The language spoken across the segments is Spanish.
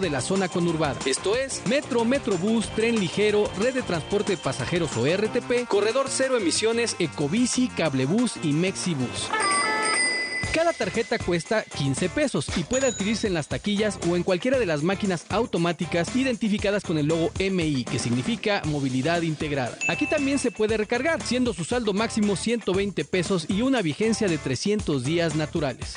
de la zona conurbada. Esto es Metro, Metrobús, Tren Ligero, Red de Transporte Pasajeros o RTP, Corredor Cero Emisiones, Ecobici, Cablebús y Mexibus. Cada tarjeta cuesta 15 pesos y puede adquirirse en las taquillas o en cualquiera de las máquinas automáticas identificadas con el logo MI, que significa movilidad integrada. Aquí también se puede recargar, siendo su saldo máximo 120 pesos y una vigencia de 300 días naturales.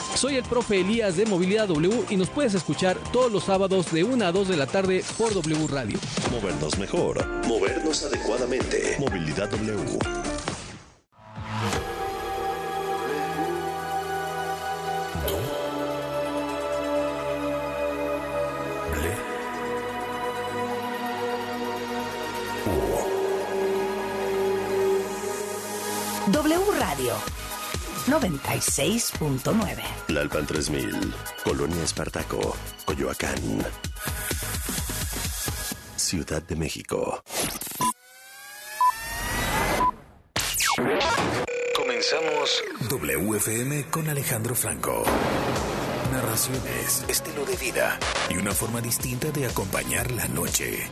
Soy el profe Elías de Movilidad W y nos puedes escuchar todos los sábados de 1 a 2 de la tarde por W Radio. Movernos mejor, movernos adecuadamente. Movilidad W. W Radio 96.9. Lalpan 3000, Colonia Espartaco, Coyoacán. Ciudad de México. Comenzamos WFM con Alejandro Franco. Narraciones, estilo de vida y una forma distinta de acompañar la noche.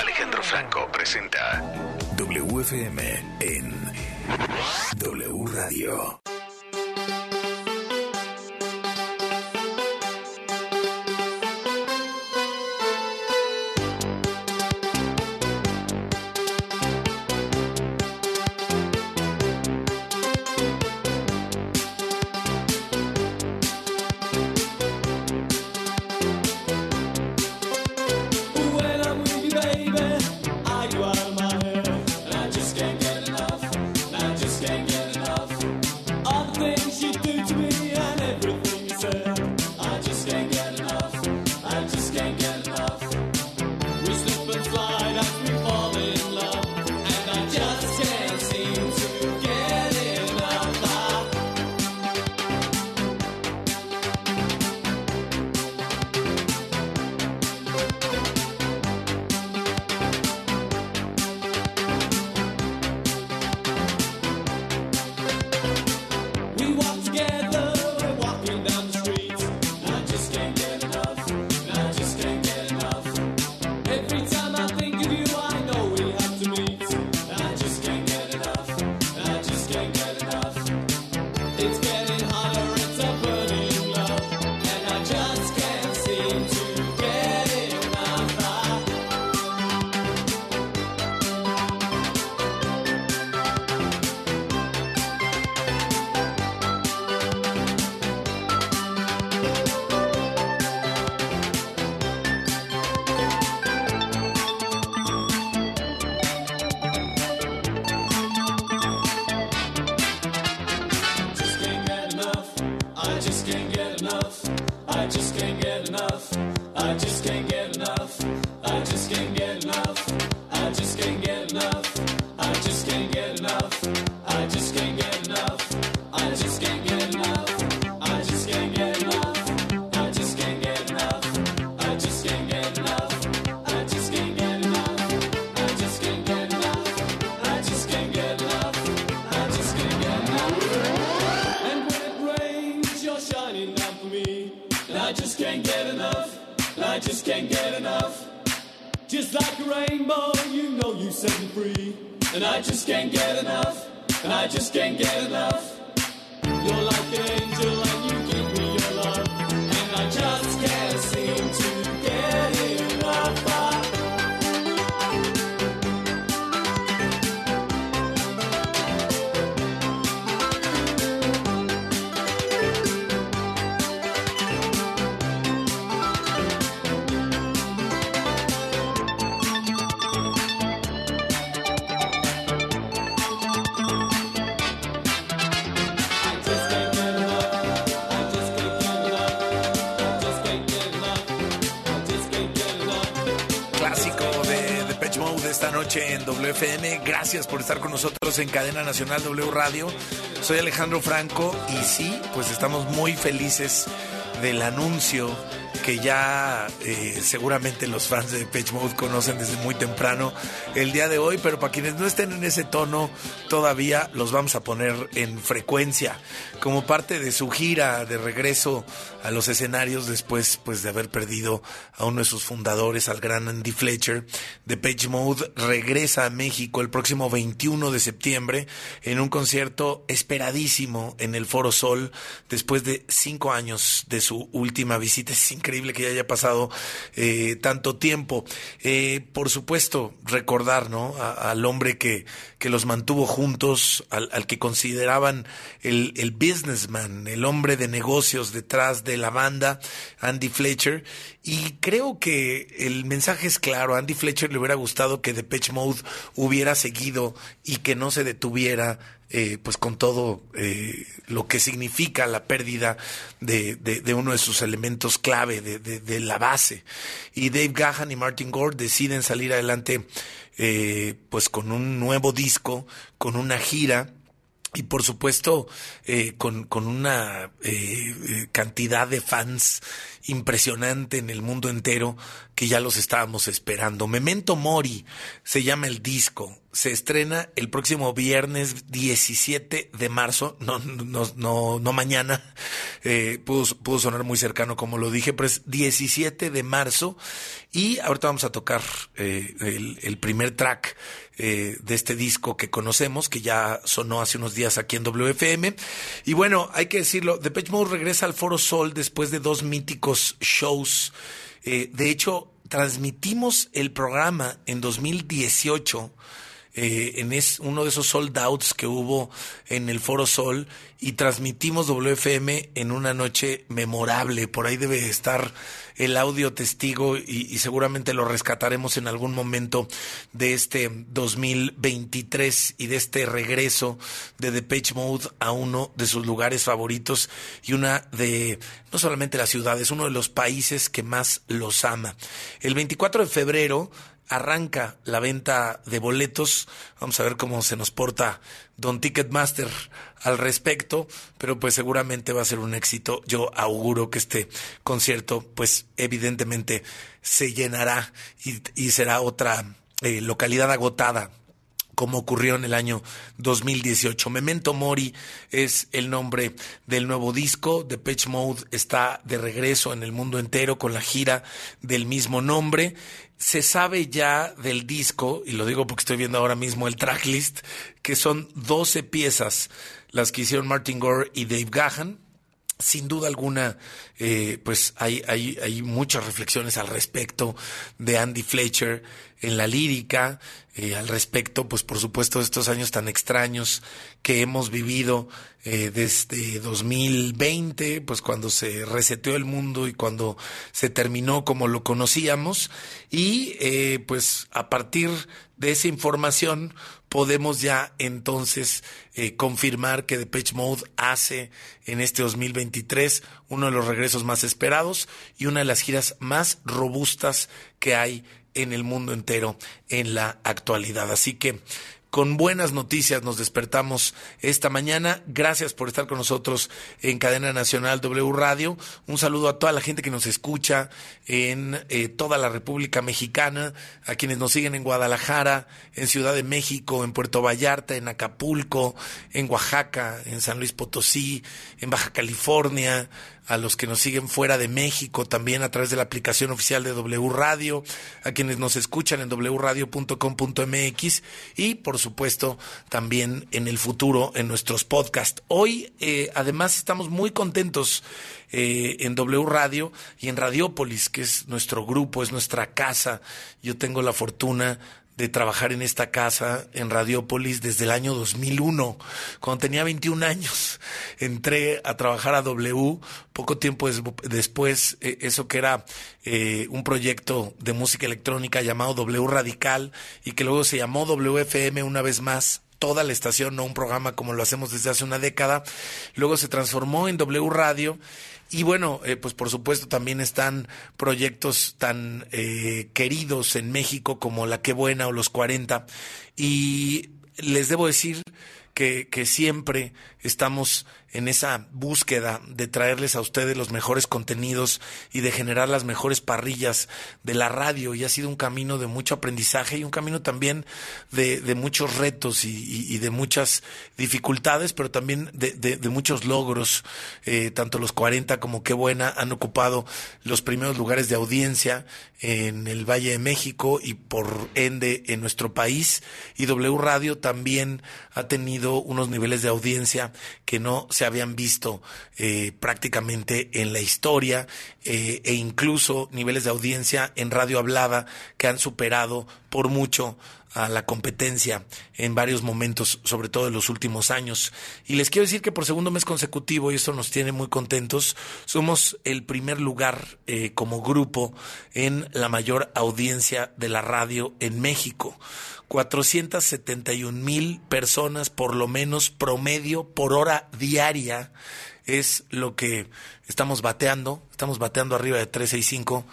Alejandro Franco presenta WFM en W Radio. En Cadena Nacional W Radio. Soy Alejandro Franco y sí, pues estamos muy felices del anuncio que ya eh, seguramente los fans de Page Mode conocen desde muy temprano el día de hoy, pero para quienes no estén en ese tono todavía los vamos a poner en frecuencia como parte de su gira de regreso a los escenarios después pues de haber perdido a uno de sus fundadores, al gran Andy Fletcher de Page Mode, regresa a México el próximo 21 de septiembre en un concierto esperadísimo en el Foro Sol después de cinco años de su última visita. Es increíble que ya haya pasado eh, tanto tiempo. Eh, por supuesto, recordar ¿no? al hombre que, que los mantuvo juntos, al, al que consideraban el, el businessman, el hombre de negocios detrás de la banda, Andy Fletcher. Y creo que el mensaje es claro. A Andy Fletcher le hubiera gustado que Depeche Mode hubiera seguido y que no se detuviera eh, pues con todo eh, lo que significa la pérdida de, uno de sus elementos clave, de, la base. Y Dave Gahan y Martin Gore deciden salir adelante eh, pues con un nuevo disco, con una gira y por supuesto eh, con, con, una eh, cantidad de fans impresionante en el mundo entero que ya los estábamos esperando. Memento Mori se llama el disco. Se estrena el próximo viernes 17 de marzo, no, no, no, no mañana, eh, pudo, pudo sonar muy cercano como lo dije, pero es 17 de marzo y ahorita vamos a tocar eh, el, primer track eh, de este disco que conocemos, que ya sonó hace unos días aquí en WFM. Y bueno, hay que decirlo, Depeche Mode regresa al Foro Sol después de dos míticos shows. Eh, de hecho, transmitimos el programa en 2018 eh, en es, uno de esos sold outs que hubo en el Foro Sol y transmitimos WFM en una noche memorable. Por ahí debe estar el audio testigo y, seguramente lo rescataremos en algún momento de este 2023 y de este regreso de Page Mode a uno de sus lugares favoritos y una de no solamente las ciudades, uno de los países que más los ama. El 24 de febrero arranca la venta de boletos. Vamos a ver cómo se nos porta Don Ticketmaster al respecto, pero pues seguramente va a ser un éxito. Yo auguro que este concierto, pues evidentemente se llenará y, será otra eh, localidad agotada como ocurrió en el año 2018. Memento Mori es el nombre del nuevo disco. Pitch Mode está de regreso en el mundo entero con la gira del mismo nombre se sabe ya del disco, y lo digo porque estoy viendo ahora mismo el tracklist, que son 12 piezas las que hicieron Martin Gore y Dave Gahan. Sin duda alguna, eh, pues hay, hay, hay muchas reflexiones al respecto de Andy Fletcher en la lírica, eh, al respecto, pues por supuesto, estos años tan extraños que hemos vivido eh, desde 2020, pues cuando se reseteó el mundo y cuando se terminó como lo conocíamos, y eh, pues a partir de esa información podemos ya entonces eh, confirmar que Depeche Mode hace en este 2023 uno de los regresos más esperados y una de las giras más robustas que hay en el mundo entero en la actualidad. Así que con buenas noticias nos despertamos esta mañana. Gracias por estar con nosotros en Cadena Nacional W Radio. Un saludo a toda la gente que nos escucha en eh, toda la República Mexicana, a quienes nos siguen en Guadalajara, en Ciudad de México, en Puerto Vallarta, en Acapulco, en Oaxaca, en San Luis Potosí, en Baja California, a los que nos siguen fuera de México, también a través de la aplicación oficial de W Radio, a quienes nos escuchan en wradio.com.mx y, por supuesto, también en el futuro en nuestros podcasts. Hoy, eh, además, estamos muy contentos eh, en W Radio y en Radiópolis, que es nuestro grupo, es nuestra casa. Yo tengo la fortuna de trabajar en esta casa en Radiópolis desde el año 2001. Cuando tenía 21 años, entré a trabajar a W. Poco tiempo después, eh, eso que era eh, un proyecto de música electrónica llamado W Radical y que luego se llamó WFM una vez más toda la estación, no un programa como lo hacemos desde hace una década. Luego se transformó en W Radio y bueno, eh, pues por supuesto también están proyectos tan eh, queridos en México como La Qué Buena o Los 40. Y les debo decir que, que siempre estamos en esa búsqueda de traerles a ustedes los mejores contenidos y de generar las mejores parrillas de la radio. Y ha sido un camino de mucho aprendizaje y un camino también de, muchos retos y, de muchas dificultades, pero también de muchos logros. Eh, tanto los 40 como Qué Buena han ocupado los primeros lugares de audiencia en el Valle de México y por ende en nuestro país. Y W Radio también ha tenido unos niveles de audiencia que no se habían visto eh, prácticamente en la historia eh, e incluso niveles de audiencia en radio hablada que han superado por mucho a la competencia en varios momentos, sobre todo en los últimos años. Y les quiero decir que por segundo mes consecutivo, y esto nos tiene muy contentos, somos el primer lugar eh, como grupo en la mayor audiencia de la radio en México. 471 mil personas por lo menos promedio por hora diaria es lo que estamos bateando, estamos bateando arriba de 365,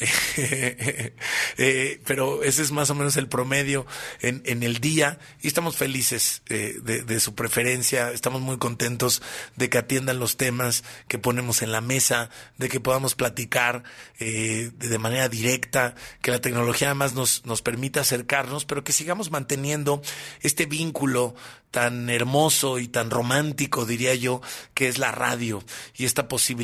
eh, pero ese es más o menos el promedio en, en el día y estamos felices eh, de, su preferencia, estamos muy contentos de que atiendan los temas que ponemos en la mesa, de que podamos platicar eh, de, de manera directa, que la tecnología además nos, nos permita acercarnos, pero que sigamos manteniendo este vínculo tan hermoso y tan romántico, diría yo, que es la radio y esta posibilidad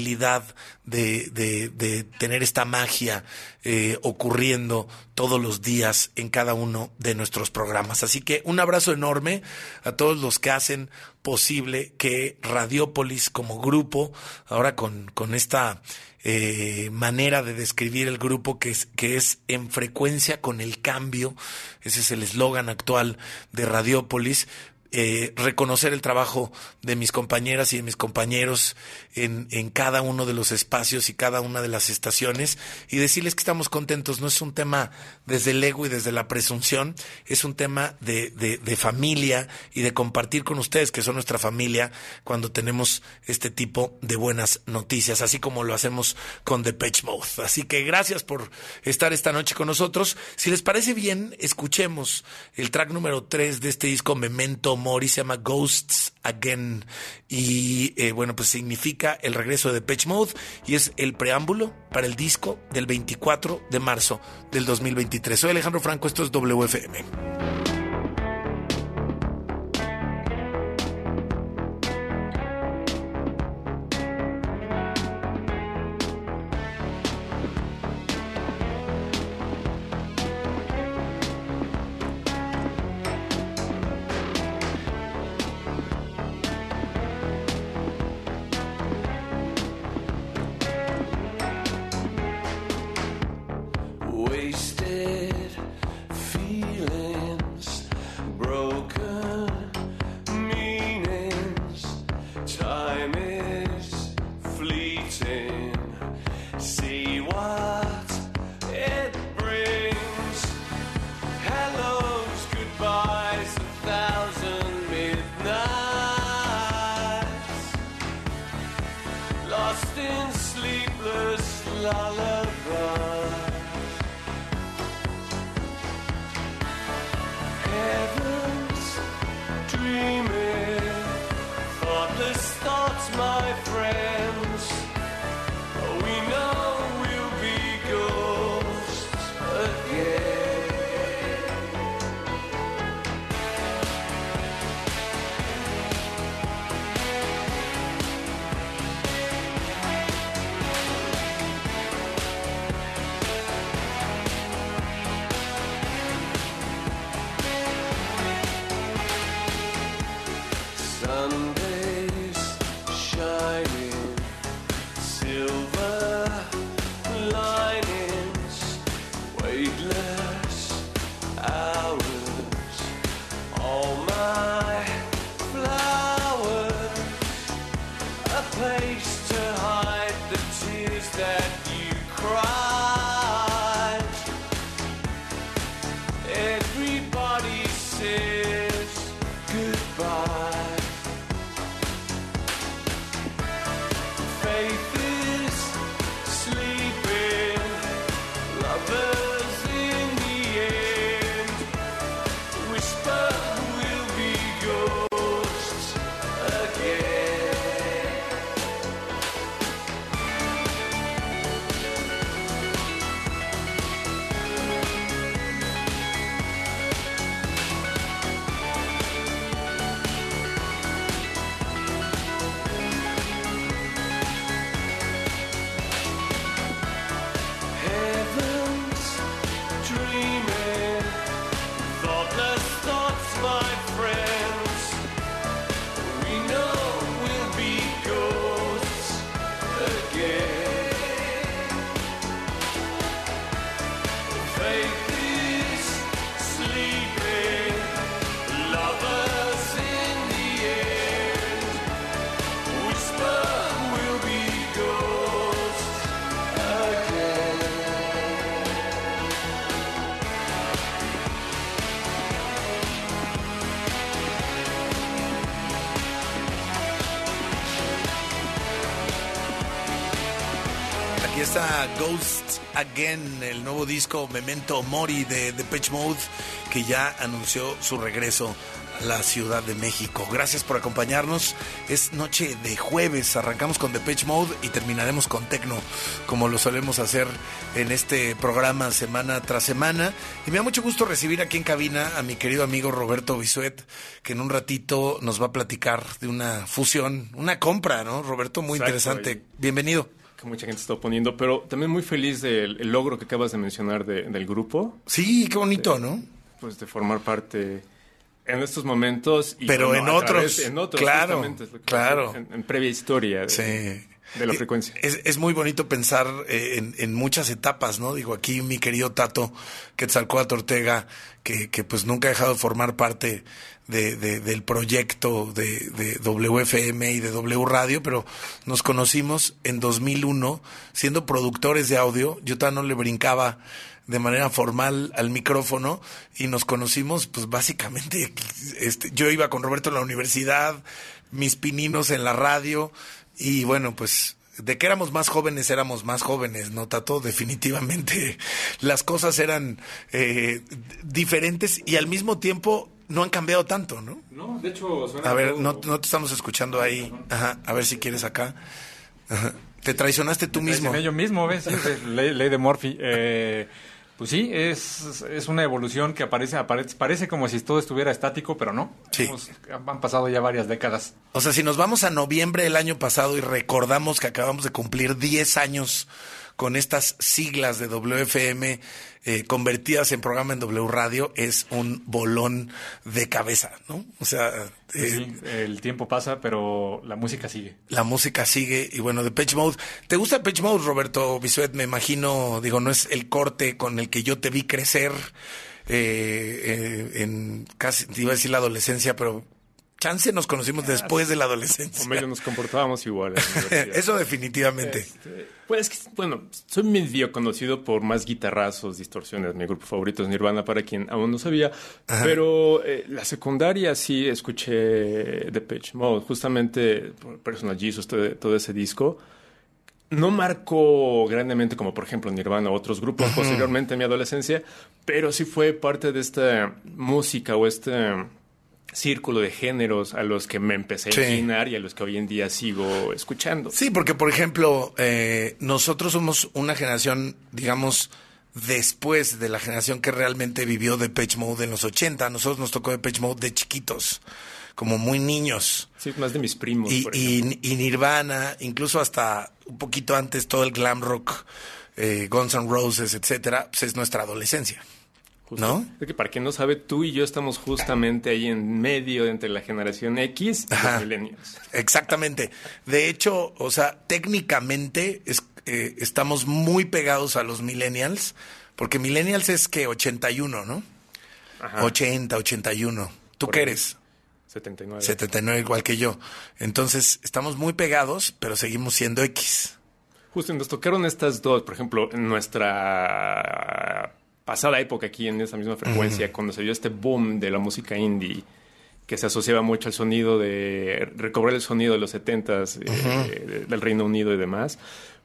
de, de, de tener esta magia eh, ocurriendo todos los días en cada uno de nuestros programas. Así que un abrazo enorme a todos los que hacen posible que Radiópolis como grupo, ahora con, con esta eh, manera de describir el grupo que es, que es en frecuencia con el cambio, ese es el eslogan actual de Radiópolis, eh, reconocer el trabajo de mis compañeras y de mis compañeros en, en cada uno de los espacios y cada una de las estaciones y decirles que estamos contentos. No es un tema desde el ego y desde la presunción, es un tema de, de, de familia y de compartir con ustedes, que son nuestra familia, cuando tenemos este tipo de buenas noticias, así como lo hacemos con The Pitch Mouth. Así que gracias por estar esta noche con nosotros. Si les parece bien, escuchemos el track número 3 de este disco Memento Mori, se llama Ghosts Again. Y eh, bueno, pues significa el regreso de Pitch Mode y es el preámbulo para el disco del 24 de marzo del 2023. Soy Alejandro Franco, esto es WFM. Wasted está Ghost Again, el nuevo disco Memento Mori de Depeche Mode, que ya anunció su regreso a la Ciudad de México. Gracias por acompañarnos. Es noche de jueves. Arrancamos con Depeche Mode y terminaremos con Tecno, como lo solemos hacer en este programa semana tras semana. Y me da mucho gusto recibir aquí en cabina a mi querido amigo Roberto Bisuet, que en un ratito nos va a platicar de una fusión, una compra, ¿no? Roberto, muy Exacto, interesante. Bienvenido. Que mucha gente está oponiendo, pero también muy feliz del el logro que acabas de mencionar de- del grupo, Sí, qué bonito, ¿no? pues de formar parte en estos momentos. Y, Pero bueno, en otros, través- en otros, claro, justamente, es lo que claro. En, en previa historia de, Sí. De la Eh, frecuencia. Es, es muy bonito pensar eh, en, en muchas etapas, ¿no? Digo, aquí mi querido Tato Quetzalcóatl Ortega, que, que pues nunca ha dejado de formar parte de, de- del proyecto de, de WFM y de W Radio, pero nos conocimos en 2001 siendo productores de audio. Yo todavía no le brincaba de manera formal al micrófono y nos conocimos pues básicamente este, yo iba con Roberto en la universidad, mis pininos en la radio y bueno pues de que éramos más jóvenes éramos más jóvenes, ¿no, Tato? Definitivamente las cosas eran eh, diferentes y al mismo tiempo no han cambiado tanto, ¿no? No, de hecho, suena A ver, no, no te estamos escuchando ahí. Ajá, a ver si quieres acá. Ajá. Te traicionaste tú mismo. Traicioné yo mismo, ¿ves? Ley de Murphy. Eh, pues sí, es, es una evolución que aparece, aparece, parece como si todo estuviera estático, pero no. Sí. Hemos- han pasado ya varias décadas. O sea, si nos vamos a noviembre del año pasado y recordamos que acabamos de cumplir 10 años con estas siglas de WFM eh, convertidas en programa en W Radio, es un bolón de cabeza, ¿no? O sea, eh, Sí, el tiempo pasa, pero la música sigue. la música sigue y bueno, de Pitch Mode. ¿Te gusta Pitch Mode, Roberto Bisuet? Me imagino, digo, no es el corte con el que yo te vi crecer eh, eh, en casi, te iba a decir la adolescencia, pero chance nos conocimos después de la adolescencia. O medio nos comportábamos igual. en la universidad. Eso definitivamente. Este, pues, bueno, soy medio conocido por más guitarrazos, distorsiones. Mi grupo favorito es Nirvana, para quien aún no sabía. Pero eh, la secundaria sí escuché Depeche Mode. Justamente por Personal Jesus, todo, todo ese disco. No marcó grandemente como, por ejemplo, Nirvana o otros grupos posteriormente en mi adolescencia, pero sí fue parte de esta música o este círculo de géneros a los que me empecé Sí. a inclinar y a los que hoy en día sigo escuchando. Sí, porque por ejemplo, eh, nosotros somos una generación, digamos, después de la generación que realmente vivió Depeche Mode en los 80. A nosotros nos tocó Depeche Mode de chiquitos, como muy niños. Sí, más de mis primos. Y, por ejemplo. y, y Nirvana, incluso hasta un poquito antes todo el glam rock, eh, Guns N' Roses, etcétera, pues es nuestra adolescencia. Justo. ¿no? Es que para quien no sabe, tú y yo estamos justamente ahí en medio entre la generación X y Ajá. los millennials. Exactamente. De hecho, o sea, técnicamente es- eh, estamos muy pegados a los millennials, porque millennials es que 81, ¿no? Ajá. 80, 81. ¿Tú Por qué ahí. eres? 79. 79 igual que yo. Entonces, estamos muy pegados, pero seguimos siendo X. Justo nos tocaron estas dos, por ejemplo, en nuestra pasada época aquí en esa misma frecuencia, cuando se dio este boom de la música indie, que se asociaba mucho al sonido de recobrar el sonido de los 70s eh, de- del Reino Unido y demás.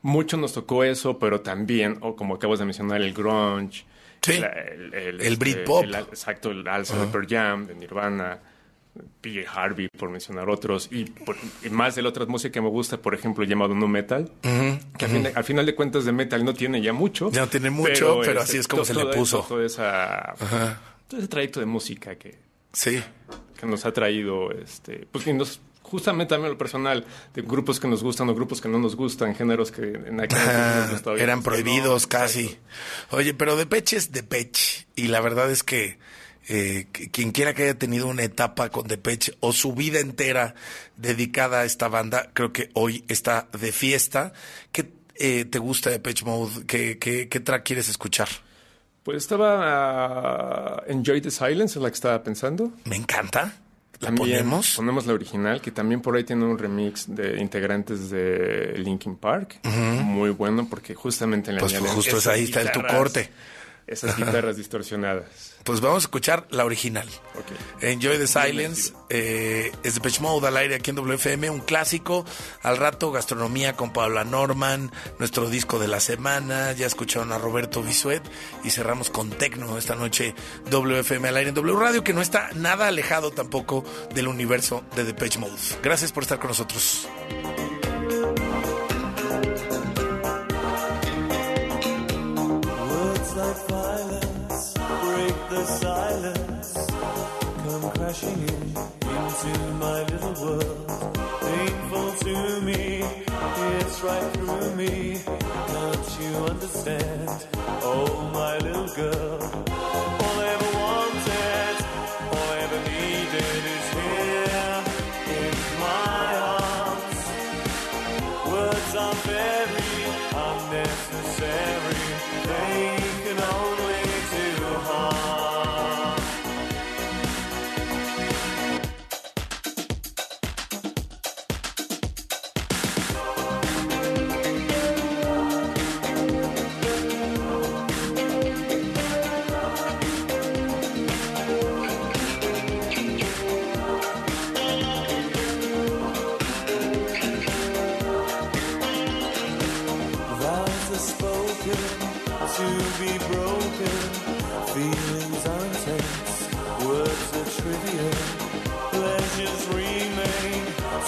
Mucho nos tocó eso, pero también, o como acabas de mencionar, el grunge. Sí. el, el, El Britpop. exacto, el alza de Pearl Jam, de Nirvana, PJ Harvey, por mencionar otros. Y, por- y más de la otra música que me gusta, por ejemplo, llamado nu metal. Que al, fin de, al final de cuentas de metal no tiene ya mucho. Ya no tiene mucho, pero así es como se le puso. todo ese trayecto de música que, Sí. que nos ha traído, este, pues y nos, justamente también lo personal, de grupos que nos gustan o grupos que no nos gustan, géneros que en aquel entonces nos. Eran No, prohibidos exacto. casi. Oye, pero Depeche es Depeche. Y la verdad es que eh, que- quien quiera que haya tenido una etapa con Depeche o su vida entera dedicada a esta banda, creo que hoy está de fiesta. ¿Qué eh, te gusta de Depeche Mode? ¿Qué, qué, qué track quieres escuchar? Pues estaba ah, Enjoy the Silence, es la que estaba pensando. Me encanta. ¿La También ponemos? Ponemos la original, que también por ahí tiene un remix de integrantes de Linkin Park. Muy bueno, porque justamente en la Pues justo es ahí está el tu corte. Esas guitarras distorsionadas. Pues vamos a escuchar la original. Enjoy the Silence. Eh, es Depeche Mode al aire aquí en WFM, un clásico. Al rato, gastronomía con Paula Norman, nuestro disco de la semana. Ya escucharon a Roberto Bisuet y cerramos con Tecno esta noche. WFM al aire en W Radio, que no está nada alejado tampoco del universo de Depeche Mode. Gracias por estar con nosotros. Like violence break the silence. Come crashing in into my little world. Painful to me, it's right through me. Don't you understand?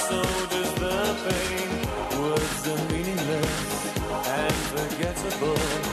So does the pain. Words are meaningless and forgettable.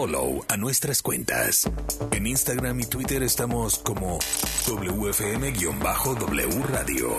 Follow a nuestras cuentas. En Instagram y Twitter estamos como WFM-W Radio.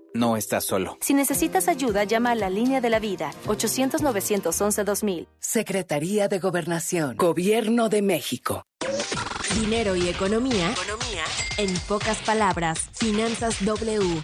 No estás solo. Si necesitas ayuda, llama a la línea de la vida, 800-911-2000. Secretaría de Gobernación. Gobierno de México. Dinero y economía. En pocas palabras, Finanzas W.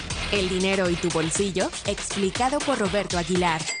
El dinero y tu bolsillo, explicado por Roberto Aguilar.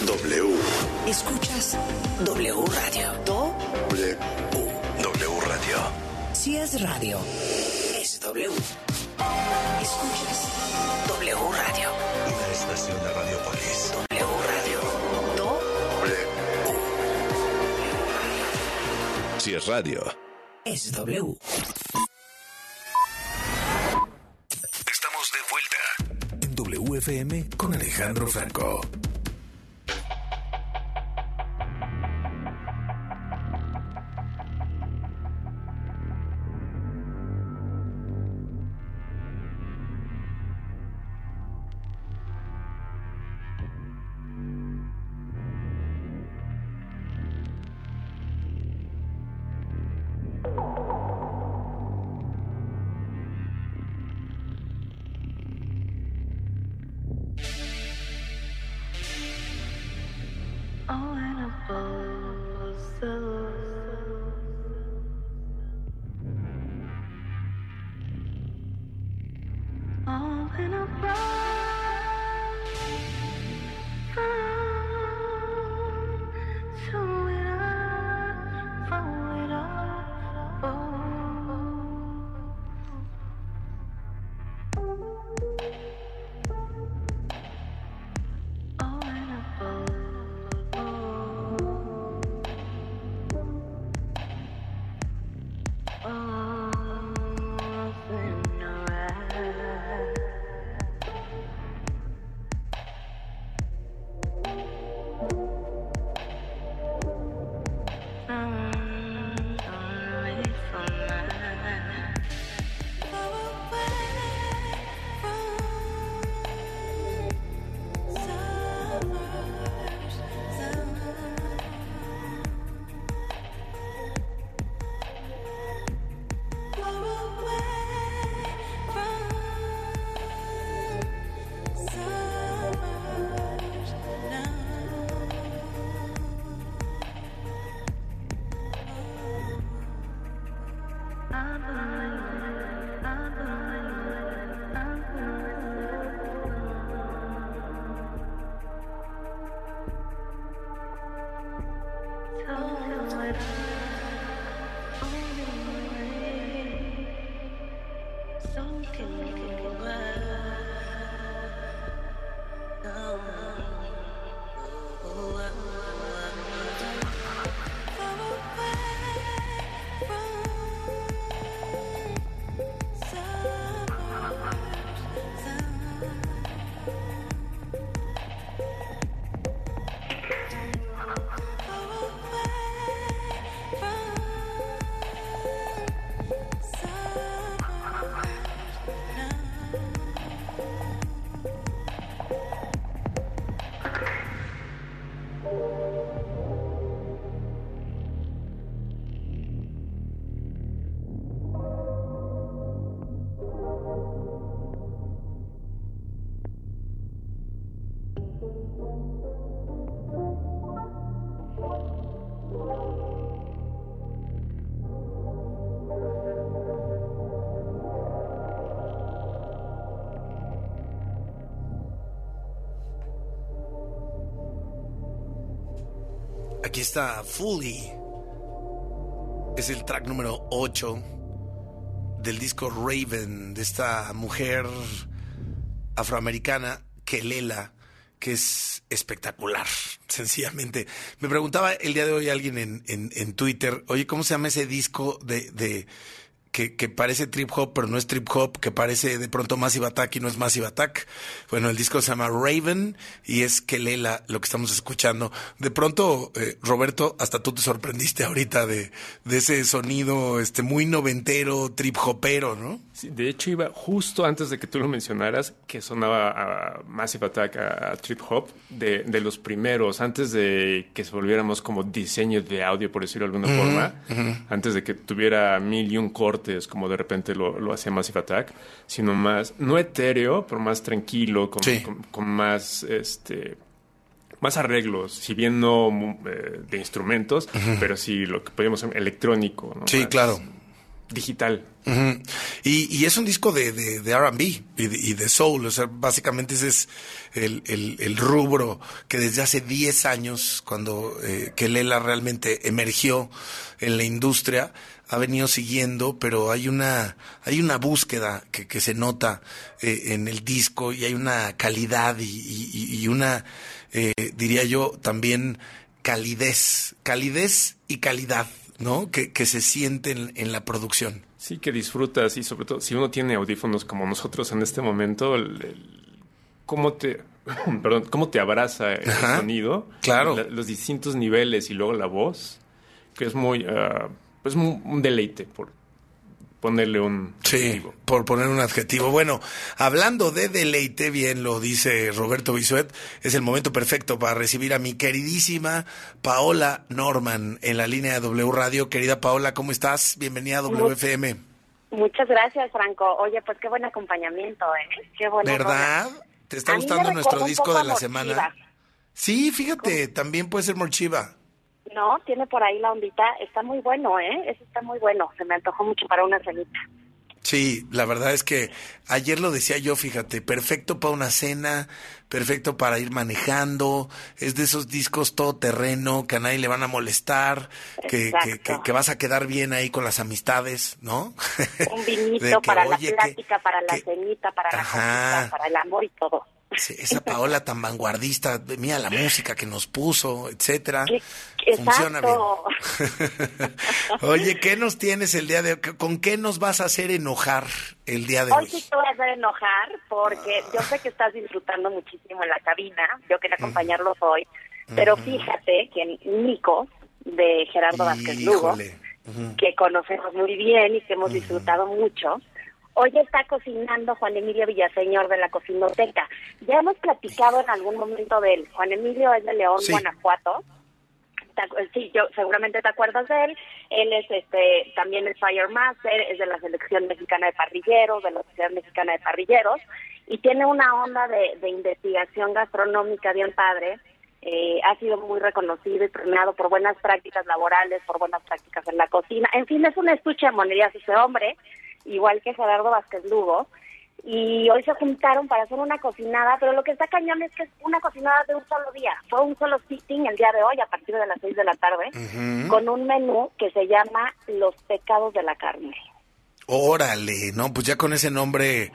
W. Escuchas W Radio. Do, W. W Radio. si es radio, es W. Escuchas W Radio. Una estación de Radiopolis. W Radio. Do, W. Si es radio, Es W. Estamos de vuelta en WFM con Alejandro Franco. Aquí está Fully. Es el track número 8 del disco Raven de esta mujer afroamericana, Kelela, que es espectacular, sencillamente. Me preguntaba el día de hoy alguien en, en, en Twitter, oye, ¿cómo se llama ese disco de, de que, que parece trip hop, pero no es trip hop, que parece de pronto Massive Attack y no es Massive Attack. Bueno, el disco se llama Raven y es Kelela lo que estamos escuchando. De pronto, eh, Roberto, hasta tú te sorprendiste ahorita de, de ese sonido este muy noventero, trip hopero, ¿no? Sí, de hecho, iba justo antes de que tú lo mencionaras, que sonaba a Massive Attack, a, Trip Hop, de, de los primeros, antes de que se volviéramos como diseño de audio, por decirlo de alguna forma, antes de que tuviera mil y un cortes, como de repente lo, lo hacía Massive Attack, sino más, no etéreo, pero más tranquilo, con, con, con más, este, más arreglos, si bien no eh, de instrumentos, pero sí lo que podríamos llamar electrónico. ¿no? Sí, Más claro. Digital. Y, es un disco de, de, RB y de, soul, o sea, básicamente ese es el, el- rubro que desde hace 10 años, cuando eh, Kelela realmente emergió en la industria, ha venido siguiendo, pero hay una, hay una búsqueda que, que se nota eh, en el disco y hay una calidad y una, eh, diría yo, también calidez, calidez y calidad. ¿No? Que, que se sienten en la producción. Sí, que disfrutas y sobre todo si uno tiene audífonos como nosotros en este momento, el- el- cómo te, perdón, cómo te abraza el Ajá, sonido, claro. la- los distintos niveles y luego la voz, que es muy, ah, pues un, un deleite por ponerle un Sí, por poner un adjetivo. Bueno, hablando de deleite, bien lo dice Roberto Bisuet, es el momento perfecto para recibir a mi queridísima Paola Norman en la línea de W Radio. Querida Paola, ¿cómo estás? Bienvenida a WFM. Muchas gracias, Franco. Oye, pues qué buen acompañamiento, ¿eh? Qué bueno. ¿Verdad? ¿Te está A gustando nuestro disco de la Morchiva. semana? Sí, fíjate, también puede ser Morchiva. No, tiene por ahí la ondita. Está muy bueno, ¿eh? Eso está muy bueno. Se me antojó mucho para una cenita. Sí, la verdad es que ayer lo decía yo, fíjate, perfecto para una cena, perfecto para ir manejando, es de esos discos todoterreno que a nadie le van a molestar, que, que, que- que vas a quedar bien ahí con las amistades, ¿no? Un vinito para la oye, plática, para la cenita, para la cosita, para el amor y todo. Sí, esa Paola tan vanguardista, mira la música que nos puso, etcétera. Funciona bien. Oye, ¿qué nos tienes el día de hoy? ¿Con qué nos vas a hacer enojar el día de Hoy hoy? sí te voy a hacer enojar porque yo sé que estás disfrutando muchísimo en la cabina. Yo quería acompañarlos hoy. Pero fíjate que Nico, de Gerardo Vázquez Lugo, que conocemos muy bien y que hemos disfrutado mucho. Hoy está cocinando Juan Emilio Villaseñor de la Cocinoteca. Ya hemos platicado en algún momento de él. Juan Emilio es de León, Sí. Guanajuato. Acu- Sí, yo seguramente te acuerdas de él. Él es este también el Fire Master, es de la selección mexicana de parrilleros, de la Sociedad Mexicana de Parrilleros, y tiene una onda de, de investigación gastronómica bien padre. Eh, ha sido muy reconocido y premiado por buenas prácticas laborales, por buenas prácticas en la cocina. En fin, es un estuche de monerías ese hombre, igual que Gerardo Vázquez Lugo. Y hoy se juntaron para hacer una cocinada, pero lo que está cañón es que es una cocinada de un solo día. Fue un solo sitting el día de hoy a partir de las 6 de la tarde, con un menú que se llama Los pecados de la carne. Órale, no, pues ya con ese nombre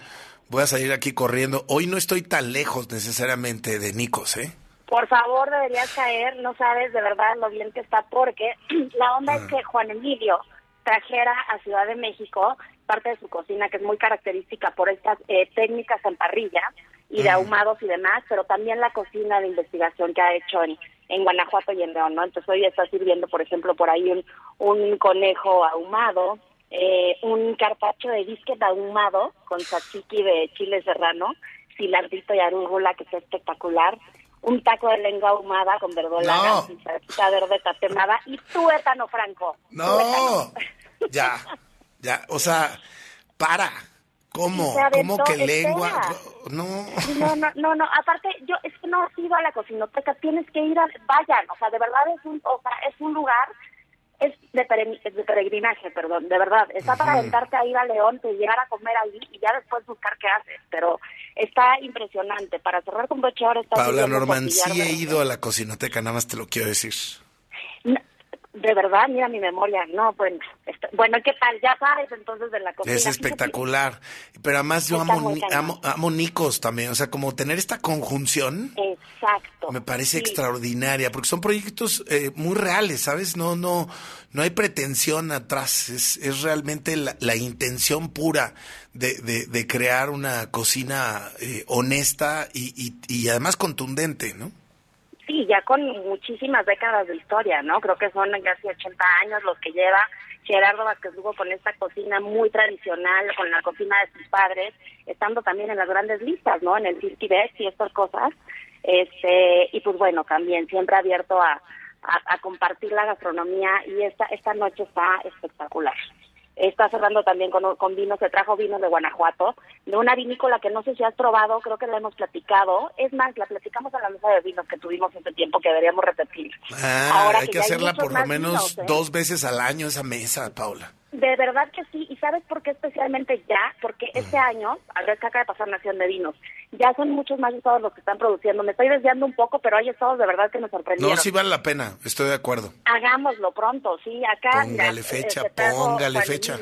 voy a salir aquí corriendo. Hoy no estoy tan lejos necesariamente de Nicos, ¿eh? Por favor, deberías caer, no sabes de verdad lo bien que está, porque la onda es que Juan Emilio trajera a Ciudad de México parte de su cocina, que es muy característica por estas eh, técnicas en parrilla y de ahumados y demás, pero también la cocina de investigación que ha hecho en, en Guanajuato y en León, ¿no? Entonces hoy está sirviendo, por ejemplo, por ahí un, un conejo ahumado, eh, un carpacho de disquet ahumado con tzatziki de chile serrano, cilantrito y arúgula, que está espectacular, un taco de lengua ahumada con verdolaga No. y verde tatemada y tuétano franco. No, ya, ya, o sea, para. ¿Cómo? ¿Cómo que lengua? No. No, no, no, no, aparte, yo es que no has ido a la cocinoteca, tienes que ir a, vayan, o sea, de verdad es un, o sea, es un lugar, es de, pere- de peregrinaje, perdón, de verdad, está para aventarte a ir a León, te llegar a comer ahí y ya después buscar qué haces, pero está impresionante, para cerrar con broche ahora está Paula Norman, sí he ido a la cocinoteca, nada más te lo quiero decir. De verdad, mira mi memoria, no, bueno, está- bueno, ¿qué tal? Ya sabes entonces de la cocina. Es espectacular. Pero además yo amo, amo, amo Nicos también. O sea, como tener esta conjunción Exacto. me parece Sí. extraordinaria, porque son proyectos eh, muy reales, ¿sabes? No, no, no hay pretensión atrás. Es, es realmente la, la intención pura de, de, de crear una cocina eh, honesta y, y, y además contundente, ¿no? Sí, ya con muchísimas décadas de historia, ¿no? Creo que son casi 80 años los que lleva Gerardo Vázquez Lugo con esta cocina muy tradicional, con la cocina de sus padres, estando también en las grandes listas, ¿no? En el 50 Best y estas cosas. Este, y pues bueno, también siempre abierto a, a, a compartir la gastronomía y esta, esta noche está espectacular. Está cerrando también con, con vinos, se trajo vinos de Guanajuato, de una vinícola que no sé si has probado, creo que la hemos platicado. Es más, la platicamos a la mesa de vinos que tuvimos hace tiempo que deberíamos repetir. Ah, Ahora hay que que ya hay hacerla por lo menos vinos, ¿eh? dos veces al año esa mesa, Paula. De verdad que sí, y ¿sabes por qué especialmente ya? Porque este año, a ver que acaba de pasar Nación de Vinos, ya son muchos más estados los que están produciendo. Me estoy desviando un poco, pero hay estados de verdad que nos sorprendieron. No, sí vale la pena, estoy de acuerdo. Hagámoslo pronto, sí, acá... Póngale mira, fecha, este, póngale fecha.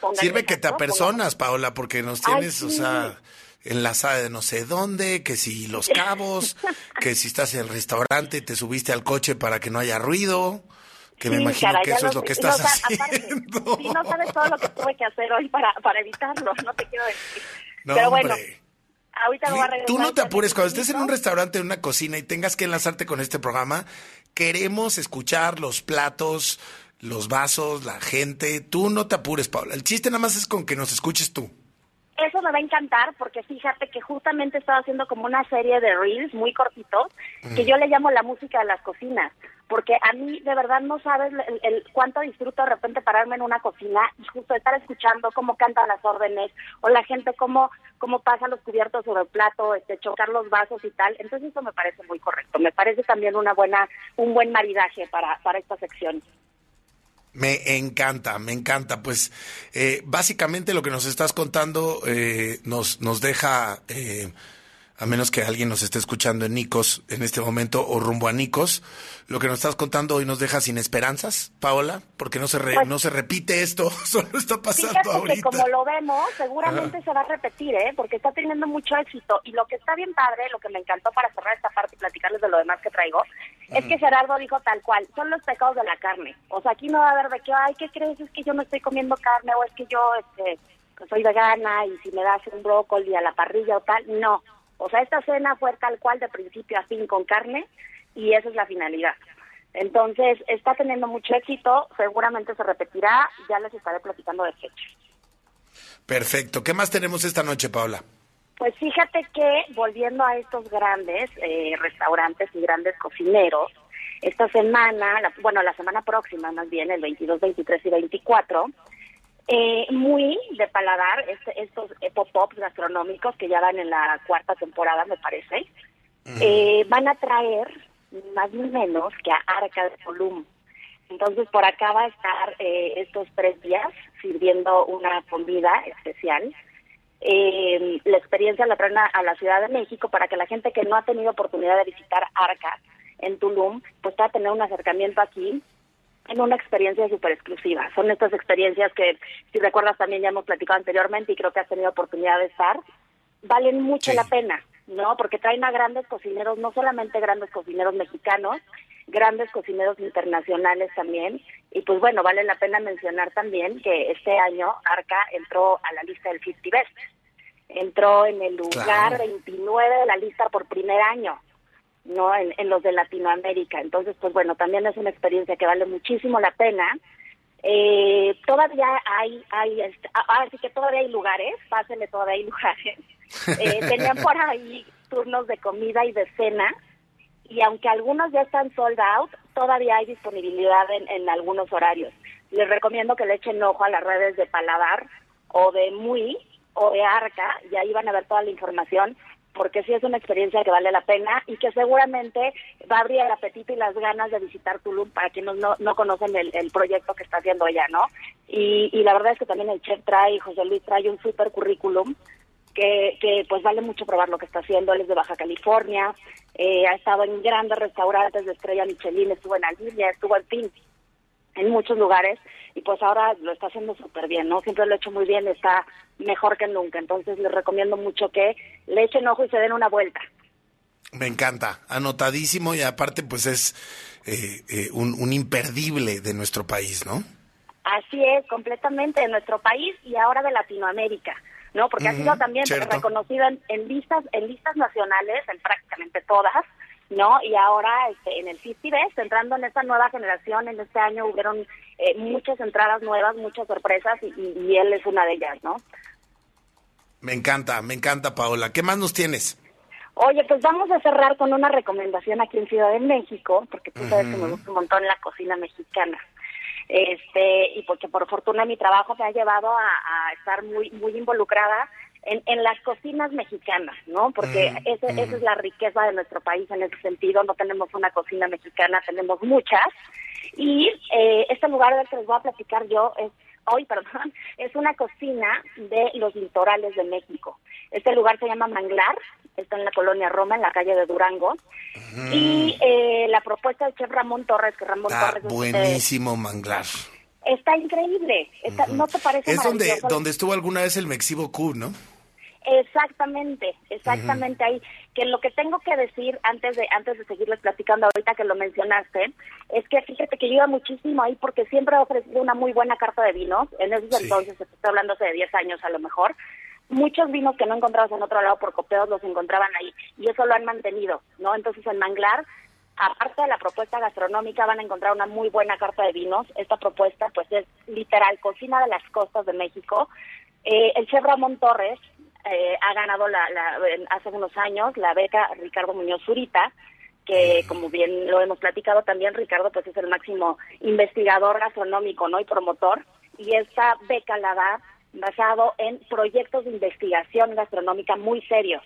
Póngale Sirve que te apersonas, Paola, porque nos Ay, tienes, o sí. sea, enlazada de no sé dónde, que si los cabos, que si estás en el restaurante y te subiste al coche para que no haya ruido. Que me Sí, imagino caray, que eso es lo lo que estás No, haciendo. aparte, sí, no sabes todo lo que tuve que hacer hoy para, para evitarlo, no te quiero decir. No, Pero bueno, hombre. ahorita me voy a regresar. Tú no te apures, cuando estés en un restaurante, en una cocina y tengas que enlazarte con este programa, queremos escuchar los platos, los vasos, la gente. Tú no te apures, Paula. El chiste nada más es con que nos escuches tú. Eso me va a encantar porque fíjate que justamente estaba haciendo como una serie de reels muy cortitos que yo le llamo la música de las cocinas. Porque a mí de verdad no sabes el, el cuánto disfruto de repente pararme en una cocina y justo estar escuchando cómo cantan las órdenes o la gente cómo, cómo pasa los cubiertos sobre el plato, este, chocar los vasos y tal. Entonces eso me parece muy correcto. Me parece también una buena, un buen maridaje para, para esta sección. Me encanta, me encanta. Pues eh, básicamente lo que nos estás contando eh, nos, nos deja, eh, a menos que alguien nos esté escuchando en Nicos en este momento o rumbo a Nicos, lo que nos estás contando hoy nos deja sin esperanzas, Paola, porque no se, re- Pues- no se repite esto, solo está pasando Fíjate que ahorita. como lo vemos, seguramente Ajá. se va a repetir, ¿eh? Porque está teniendo mucho éxito. Y lo que está bien padre, lo que me encantó para cerrar esta parte y platicarles de lo demás que traigo, es que Gerardo dijo tal cual, son los pecados de la carne. O sea, aquí no va a haber de que, ay, ¿qué crees? Es que yo no estoy comiendo carne o es que yo este, pues soy vegana y si me das un brócoli a la parrilla o tal. No. O sea, esta cena fue tal cual de principio a fin con carne y esa es la finalidad. Entonces, está teniendo mucho éxito, seguramente se repetirá, ya les estaré platicando de fecha. Perfecto. ¿Qué más tenemos esta noche, Paola? Pues fíjate que volviendo a estos grandes eh, restaurantes y grandes cocineros, esta semana, la- bueno, la semana próxima más bien, el 22, 23 y 24, eh, muy de paladar este- estos pop-ups gastronómicos que ya van en la cuarta temporada, me parece, eh, van a traer más ni menos que a Arca de Colum. Entonces, por acá va a estar eh, estos tres días sirviendo una comida especial. Eh, la experiencia la traen a, a la Ciudad de México para que la gente que no ha tenido oportunidad de visitar Arca en Tulum, pues pueda tener un acercamiento aquí en una experiencia súper exclusiva. Son estas experiencias que, si recuerdas, también ya hemos platicado anteriormente y creo que has tenido oportunidad de estar, valen mucho la pena, ¿no? Porque traen a grandes cocineros, no solamente grandes cocineros mexicanos, grandes cocineros internacionales también. Y pues bueno, vale la pena mencionar también que este año Arca entró a la lista del 50 Best. Entró en el lugar Claro. 29 de la lista por primer año. no en, en los de Latinoamérica. Entonces, pues bueno, también es una experiencia que vale muchísimo la pena. Eh, todavía hay, hay este, ah, ahora sí que todavía hay lugares, pásenle, todavía hay lugares. Eh, tenían por ahí turnos de comida y de cena, y aunque algunos ya están sold out, todavía hay disponibilidad en, en algunos horarios. Les recomiendo que le echen ojo a las redes de Paladar o de Muy o de Arca, y ahí van a ver toda la información, porque sí es una experiencia que vale la pena y que seguramente va a abrir el apetito y las ganas de visitar Tulum para quienes no, no conocen el, el proyecto que está haciendo ella, ¿no? Y, la verdad es que también el chef trae, José Luis trae un super currículum que, que pues vale mucho probar lo que está haciendo. Él es de Baja California, eh, ha estado en grandes restaurantes de estrella Michelin, estuvo en Aguilla, estuvo en fin, en muchos lugares y pues ahora lo está haciendo súper bien, ¿no? Siempre lo ha hecho muy bien, está mejor que nunca. Entonces les recomiendo mucho que le echen ojo y se den una vuelta. Me encanta, anotadísimo y aparte pues es eh, eh, un, un imperdible de nuestro país, ¿no? Así es, completamente de nuestro país y ahora de Latinoamérica, ¿no? Porque ha sido también cierto. reconocido en, en listas en listas nacionales, en prácticamente todas, ¿no? Y ahora este, en el 50 Best, entrando en esta nueva generación, en este año hubieron eh, muchas entradas nuevas, muchas sorpresas y, y- y él es una de ellas, ¿no? Me encanta, me encanta Paola. ¿Qué más nos tienes? Oye, pues vamos a cerrar con una recomendación aquí en Ciudad de México, porque tú sabes que me gusta un montón la cocina mexicana. Este, y porque por fortuna mi trabajo me ha llevado a, a estar muy muy involucrada en, en las cocinas mexicanas, ¿no? Porque Mm, ese- mm. esa es la riqueza de nuestro país en ese sentido. No tenemos una cocina mexicana, tenemos muchas. Y eh, este lugar del que les voy a platicar yo es hoy, perdón, es una cocina de los litorales de México. Este lugar se llama Manglar, está en la colonia Roma, en la calle de Durango. Y eh, la propuesta del chef Ramón Torres, que Ramón Está Torres es, eh, buenísimo manglar. Está increíble. Está- ¿No te parece Es donde, donde estuvo alguna vez el Mexibo Q, ¿no? Exactamente, exactamente ahí. que lo que tengo que decir antes de antes de seguirles platicando ahorita que lo mencionaste, es que fíjate que iba muchísimo ahí porque siempre he ofrecido una muy buena carta de vinos, en esos entonces, estoy hablando hace de 10 años a lo mejor, muchos vinos que no encontrabas en otro lado por copeos los encontraban ahí y eso lo han mantenido, ¿no? Entonces en Manglar, aparte de la propuesta gastronómica, van a encontrar una muy buena carta de vinos. Esta propuesta pues es literal, cocina de las costas de México. Eh, el chef Ramón Torres eh, ha ganado la, la- hace unos años la beca Ricardo Muñoz Zurita, que como bien lo hemos platicado también, Ricardo pues es el máximo investigador gastronómico ¿no? y promotor, y esta beca la da basado en proyectos de investigación gastronómica muy serios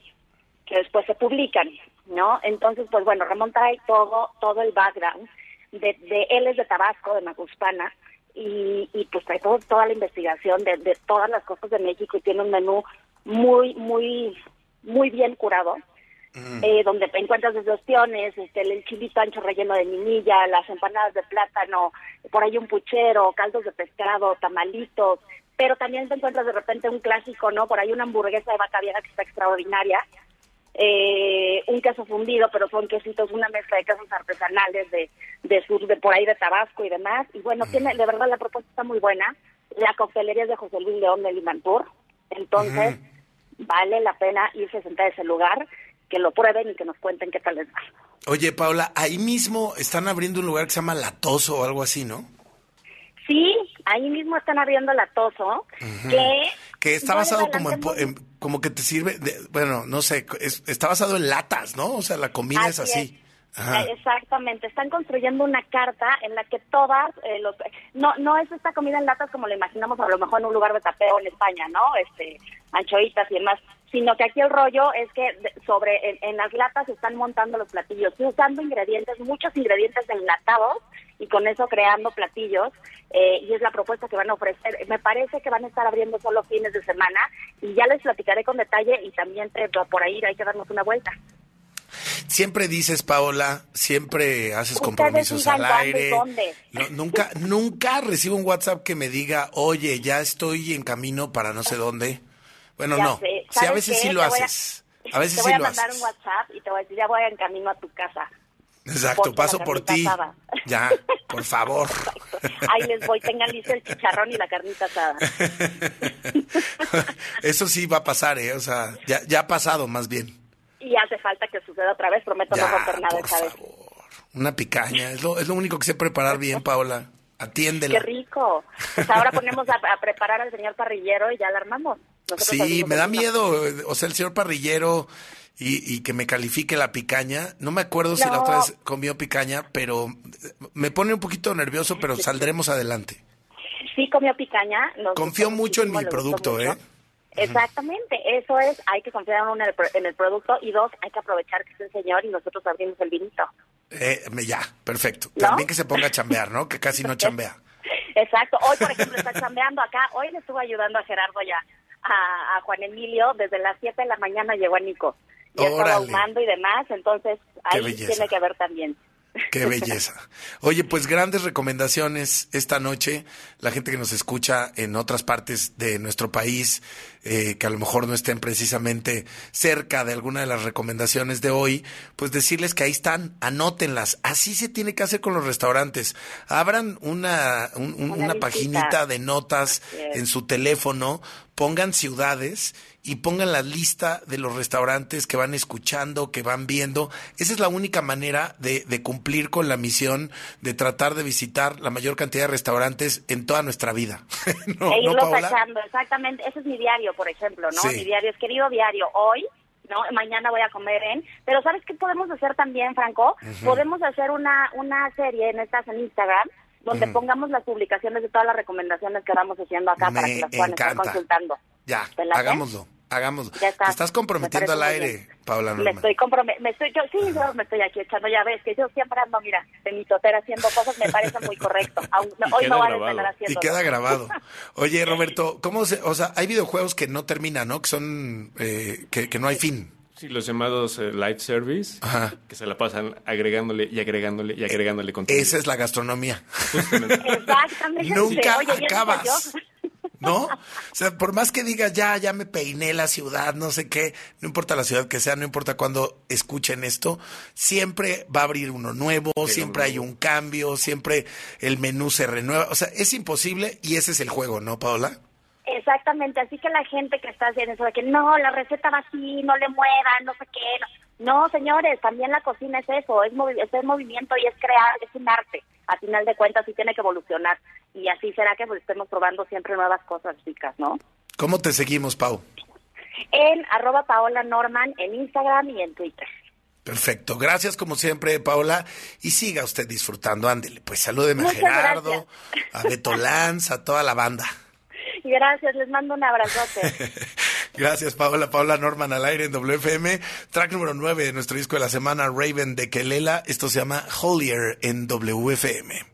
que después se publican, ¿no? Entonces, pues bueno, Ramón trae todo, todo el background de, de él es de Tabasco, de Macuspana, y, y pues trae todo- toda la investigación de, de todas las cosas de México y tiene un menú muy, muy, muy bien curado, eh, donde encuentras desde ostiones, este, el chilito ancho relleno de minilla, las empanadas de plátano, por ahí un puchero, caldos de pescado, tamalitos, pero también te encuentras de repente un clásico, ¿no? Por ahí una hamburguesa de vaca vieja que está extraordinaria, eh, un queso fundido, pero son quesitos, una mezcla de quesos artesanales de, de sur, de por ahí de Tabasco y demás. Y bueno, tiene, de verdad la propuesta está muy buena. La coctelería es de José Luis León de Limantur. Entonces, vale la pena irse a sentar a ese lugar, que lo prueben y que nos cuenten qué tal les va. Oye, Paula, ahí mismo están abriendo un lugar que se llama Latoso o algo así, ¿no? Sí, ahí mismo están abriendo la Toso, que Que está basado como en, en- como que te sirve, de- bueno, no sé, es- está basado en latas, ¿no? O sea, la comida es Así Exactamente, están construyendo una carta en la que todas eh, los no no es esta comida en latas como la imaginamos a lo mejor en un lugar de tapeo en España, ¿no? Este anchoitas y demás, sino que aquí el rollo es que sobre en, en las latas se están montando los platillos, y usando ingredientes, muchos ingredientes enlatados y con eso creando platillos eh, y es la propuesta que van a ofrecer. Me parece que van a estar abriendo solo fines de semana y ya les platicaré con detalle y también te- por ahí hay que darnos una vuelta. Siempre dices, Paola, siempre haces compromisos al aire. dónde. No, nunca, nunca recibo un WhatsApp que me diga, oye, ya estoy en camino para no sé dónde. Bueno, Ya no. Sí, a ¿Sabes veces qué? sí lo Te a- haces. A veces te sí voy a lo mandar haces. un WhatsApp y te voy a decir, ya voy en camino a tu casa. Exacto, paso por ti. asada. Ya, por favor. Ahí les voy, tengan listo el chicharrón y la carnita asada. Eso sí va a pasar, ¿eh? O sea, ya, ya ha pasado más bien. Y hace falta que suceda otra vez, prometo Ya, no romper nada por esta vez. Una picaña, es lo, es lo único que sé preparar bien, Paola. Atiéndela. Qué rico. Pues ahora ponemos a, a preparar al señor parrillero y ya la armamos. Nosotros Sí, me da miedo, o sea, el señor parrillero y, y que me califique la picaña. No me acuerdo si la otra vez comió picaña, pero me pone un poquito nervioso, pero saldremos adelante. Sí comió picaña. nos Confío mucho en mi producto. ¿eh? Exactamente, eso es, hay que confiar uno en el, en el producto y dos, hay que aprovechar que es el señor y nosotros abrimos el vinito. Eh, ya, perfecto. ¿No? También que se ponga a chambear, ¿no? Que casi no chambea. Exacto, hoy por ejemplo está chambeando acá, hoy le estuve ayudando a Gerardo ya, a, a Juan Emilio, desde las 7 de la mañana llegó a Nico. Y estaba ahumando y demás, entonces ahí tiene que ver también. Qué belleza. Oye, pues grandes recomendaciones esta noche. La gente que nos escucha en otras partes de nuestro país, eh, que a lo mejor no estén precisamente cerca de alguna de las recomendaciones de hoy, pues decirles que ahí están, anótenlas. Así se tiene que hacer con los restaurantes. Abran una, un- un- Una una paginita de notas en su teléfono, pongan ciudades y pongan la lista de los restaurantes que van escuchando, que van viendo. Esa es la única manera de, de cumplir con la misión de tratar de visitar la mayor cantidad de restaurantes en toda nuestra vida. ¿No, e no, irlo tachando, exactamente. Ese es mi diario, por ejemplo, ¿no? Sí. Mi diario es querido diario. Hoy, ¿no? Mañana voy a comer en. Pero ¿sabes qué podemos hacer también, Franco? Podemos hacer una, una serie en estas en Instagram donde pongamos las publicaciones de todas las recomendaciones que vamos haciendo acá para que las puedan estar consultando. Ya, hagámoslo, hagámoslo. Ya está. Te estás comprometiendo al aire, Paola Me estoy comprome- me estoy yo sí yo me estoy aquí echando ya ves que yo siempre ando mira de mi totera haciendo cosas me parece muy correcto Aún- Y hoy no vale grabado. estar Y haciendo queda grabado. Oye, Roberto, ¿cómo se, o sea, hay videojuegos que no terminan, ¿no? Que son, eh, que, que no hay fin. Sí, los llamados eh, live service, que se la pasan agregándole y agregándole y agregándole contenido. Esa es la gastronomía. exactamente Nunca Oye, acabas. ¿No? O sea, por más que digas, ya, ya me peiné la ciudad, no sé qué, no importa la ciudad que sea, no importa cuando escuchen esto, siempre va a abrir uno nuevo, siempre hay un cambio, siempre el menú se renueva. O sea, es imposible y ese es el juego, ¿no, Paola? Exactamente, así que la gente que está haciendo eso de que no, la receta va así, no le muevan, no sé qué. No, No, señores, también la cocina es eso, es, movi- es el movimiento y es crear, es un arte. A final de cuentas, sí tiene que evolucionar. Y así será que pues, estemos probando siempre nuevas cosas ricas, ¿no? ¿Cómo te seguimos, Pau? En arroba Paola Norman en Instagram y en Twitter. Perfecto. Gracias como siempre, Paola. Y siga usted disfrutando. Ándele, pues salúdeme a Gerardo, a Beto Lanz, a toda la banda. Gracias, les mando un abrazote. Gracias, Paola. Paola Norman al aire en WFM. Track número 9 de nuestro disco de la semana, Raven de Kelela. Esto se llama Holier en WFM.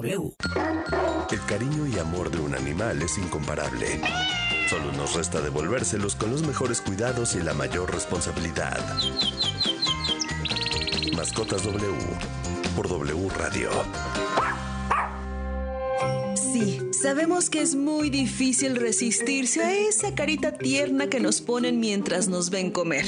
W. El cariño y amor de un animal es incomparable. Solo nos resta devolvérselos con los mejores cuidados y la mayor responsabilidad. Mascotas W. Por W Radio. Sí, sabemos que es muy difícil resistirse a esa carita tierna que nos ponen mientras nos ven comer.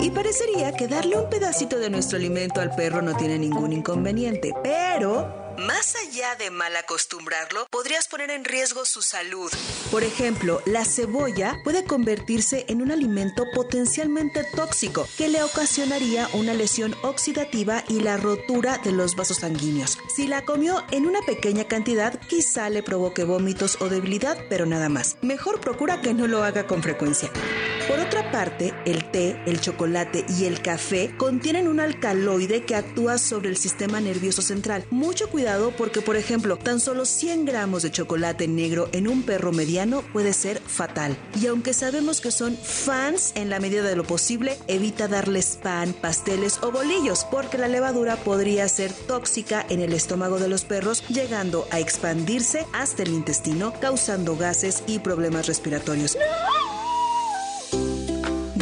Y parecería que darle un pedacito de nuestro alimento al perro no tiene ningún inconveniente, pero más allá de mal acostumbrarlo, podrías poner en riesgo su salud. Por ejemplo, la cebolla puede convertirse en un alimento potencialmente tóxico que le ocasionaría una lesión oxidativa y la rotura de los vasos sanguíneos. Si la comió en una pequeña cantidad, quizá le provoque vómitos o debilidad, pero nada más. Mejor procura que no lo haga con frecuencia. Por otra parte, el té, el chocolate y el café contienen un alcaloide que actúa sobre el sistema nervioso central. Mucho cuidado porque, por ejemplo, tan solo 100 gramos de chocolate negro en un perro mediano puede ser fatal. Y aunque sabemos que son fans en la medida de lo posible, evita darles pan, pasteles o bolillos porque la levadura podría ser tóxica en el estómago de los perros, llegando a expandirse hasta el intestino, causando gases y problemas respiratorios.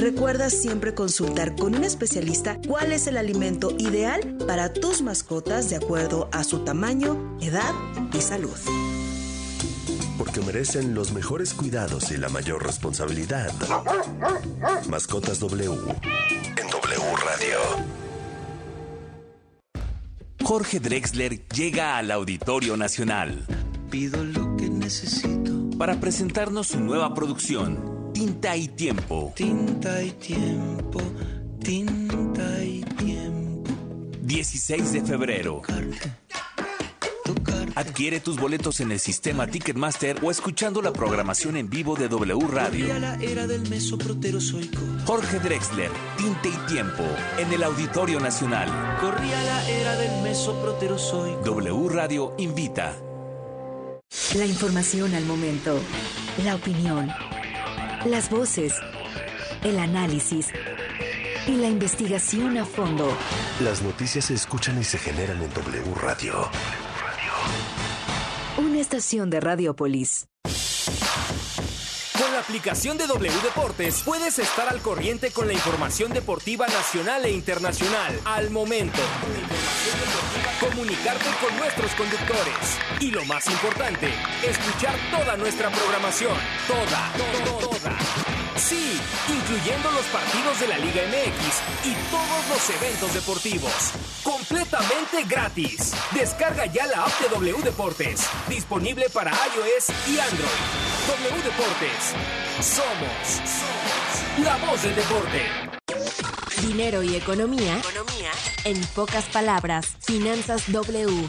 Recuerda siempre consultar con un especialista cuál es el alimento ideal para tus mascotas de acuerdo a su tamaño, edad y salud. Porque merecen los mejores cuidados y la mayor responsabilidad. Mascotas W. En W Radio. Jorge Drexler llega al Auditorio Nacional. Pido lo que necesito. Para presentarnos su nueva producción, Tinta y Tiempo. Tinta y tiempo, tinta y tiempo. 16 de febrero. Adquiere tus boletos en el sistema Ticketmaster o escuchando la programación en vivo de W Radio. Corría la era del mesoproterozoico. Jorge Drexler, Tinta y Tiempo, en el Auditorio Nacional. Corría la era del mesoproterozoico. W Radio invita. La información al momento, la opinión, las voces, el análisis y la investigación a fondo. Las noticias se escuchan y se generan en W Radio. Una estación de Radiopolis. Con la aplicación de W Deportes puedes estar al corriente con la información deportiva nacional e internacional al momento. Comunicarte con nuestros conductores. Y lo más importante, escuchar toda nuestra programación. Toda, toda, toda. Sí, incluyendo los partidos de la Liga MX y todos los eventos deportivos. Completamente gratis. Descarga ya la app de W Deportes. Disponible para iOS y Android. W Deportes. Somos, somos la voz del deporte. Dinero y economía. Economía. En pocas palabras, Finanzas W.